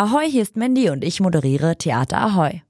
Ahoi, hier ist Mandy und ich moderiere Theater Ahoi.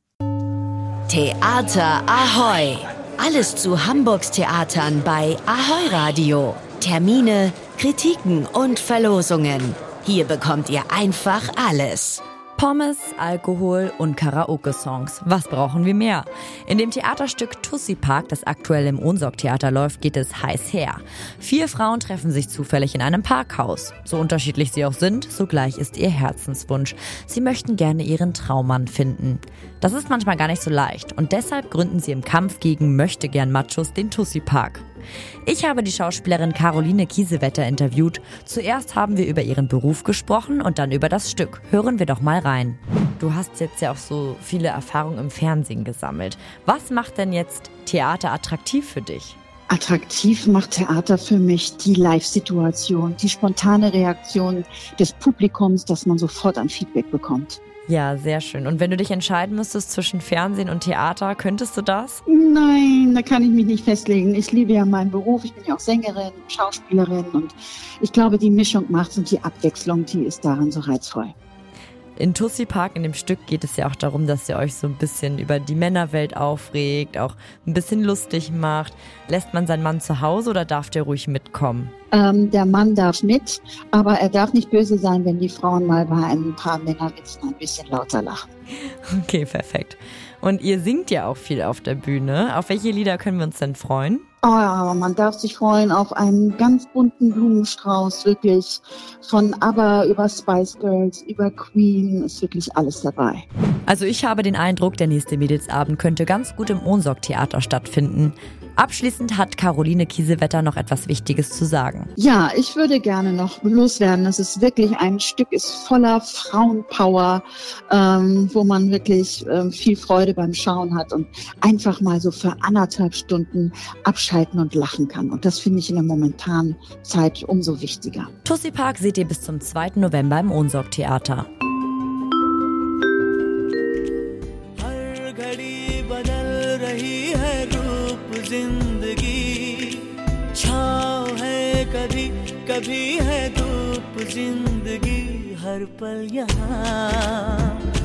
Theater Ahoi. Alles zu Hamburgs Theatern bei Ahoi Radio. Termine, Kritiken und Verlosungen. Hier bekommt ihr einfach alles. Pommes, Alkohol und Karaoke-Songs. Was brauchen wir mehr? In dem Theaterstück Tussi Park, das aktuell im Ohnsorg-Theater läuft, geht es heiß her. Vier Frauen treffen sich zufällig in einem Parkhaus. So unterschiedlich sie auch sind, so gleich ist ihr Herzenswunsch. Sie möchten gerne ihren Traummann finden. Das ist manchmal gar nicht so leicht und deshalb gründen sie im Kampf gegen Möchtegern-Machos den Tussi Park. Ich habe die Schauspielerin Caroline Kiesewetter interviewt. Zuerst haben wir über ihren Beruf gesprochen und dann über das Stück. Hören wir doch mal rein. Du hast jetzt ja auch so viele Erfahrungen im Fernsehen gesammelt. Was macht denn jetzt Theater attraktiv für dich? Attraktiv macht Theater für mich die Live-Situation, die spontane Reaktion des Publikums, dass man sofort ein Feedback bekommt. Ja, sehr schön. Und wenn du dich entscheiden müsstest zwischen Fernsehen und Theater, könntest du das? Nein, da kann ich mich nicht festlegen. Ich liebe ja meinen Beruf. Ich bin ja auch Sängerin, Schauspielerin und ich glaube, die Mischung macht's und die Abwechslung, die ist daran so reizvoll. In Tussi Park, in dem Stück, geht es ja auch darum, dass ihr euch so ein bisschen über die Männerwelt aufregt, auch ein bisschen lustig macht. Lässt man seinen Mann zu Hause oder darf der ruhig mitkommen? Ähm, der Mann darf mit, aber er darf nicht böse sein, wenn die Frauen mal bei ein paar Männerwitzen ein bisschen lauter lachen. Okay, perfekt. Und ihr singt ja auch viel auf der Bühne. Auf welche Lieder können wir uns denn freuen? Oh man darf sich freuen auf einen ganz bunten Blumenstrauß, wirklich von ABBA über Spice Girls, über Queen, ist wirklich alles dabei. Also ich habe den Eindruck, der nächste Mädelsabend könnte ganz gut im Ohnsorg-Theater stattfinden. Abschließend hat Caroline Kiesewetter noch etwas Wichtiges zu sagen. Ja, ich würde gerne noch loswerden. Es ist wirklich ein Stück, ist voller Frauenpower, ähm, wo man wirklich ähm, viel Freude beim Schauen hat und einfach mal so für anderthalb Stunden abschalten und lachen kann. Und das finde ich in der momentanen Zeit umso wichtiger. Tussi Park seht ihr bis zum 2. November im Ohnsorg Theater. ज़िंदगी। छाव है कभी कभी है धूप ज़िंदगी। हर पल यहाँ।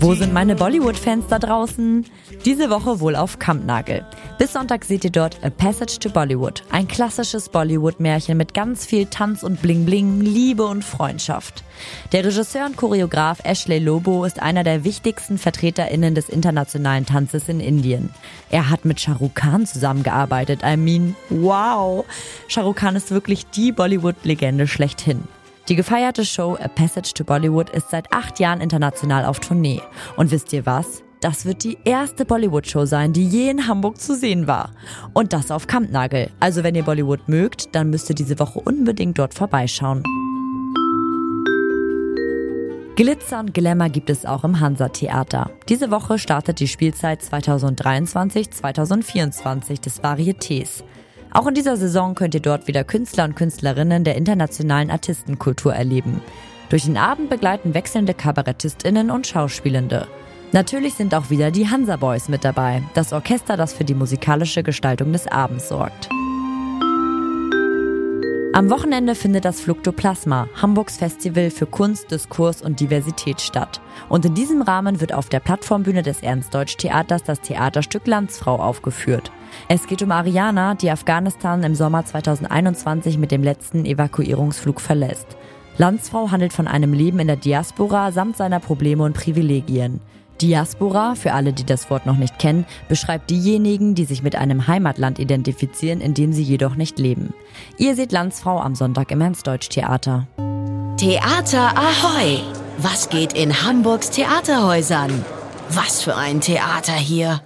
Wo sind meine Bollywood-Fans da draußen? Diese Woche wohl auf Kampnagel. Bis Sonntag seht ihr dort A Passage to Bollywood. Ein klassisches Bollywood-Märchen mit ganz viel Tanz und Bling-Bling, Liebe und Freundschaft. Der Regisseur und Choreograf Ashley Lobo ist einer der wichtigsten VertreterInnen des internationalen Tanzes in Indien. Er hat mit Shah Rukh Khan zusammengearbeitet. I mean, wow! Shah Rukh Khan ist wirklich die Bollywood-Legende schlechthin. Die gefeierte Show A Passage to Bollywood ist seit acht Jahren international auf Tournee. Und wisst ihr was? Das wird die erste Bollywood-Show sein, die je in Hamburg zu sehen war. Und das auf Kampnagel. Also wenn ihr Bollywood mögt, dann müsst ihr diese Woche unbedingt dort vorbeischauen. Glitzer und Glamour gibt es auch im Hansa-Theater. Diese Woche startet die Spielzeit 2023-2024 des Varietés. Auch in dieser Saison könnt ihr dort wieder Künstler und Künstlerinnen der internationalen Artistenkultur erleben. Durch den Abend begleiten wechselnde Kabarettistinnen und Schauspielende. Natürlich sind auch wieder die Hansa Boys mit dabei, das Orchester, das für die musikalische Gestaltung des Abends sorgt. Am Wochenende findet das Fluktoplasma, Hamburgs Festival für Kunst, Diskurs und Diversität statt. Und in diesem Rahmen wird auf der Plattformbühne des Ernst-Deutsch-Theaters das Theaterstück Landsfrau aufgeführt. Es geht um Ariana, die Afghanistan im Sommer 2021 mit dem letzten Evakuierungsflug verlässt. Landsfrau handelt von einem Leben in der Diaspora samt seiner Probleme und Privilegien. Diaspora, für alle, die das Wort noch nicht kennen, beschreibt diejenigen, die sich mit einem Heimatland identifizieren, in dem sie jedoch nicht leben. Ihr seht Landsfrau am Sonntag im Ernst-Deutsch-Theater. Theater Ahoi! Was geht in Hamburgs Theaterhäusern? Was für ein Theater hier!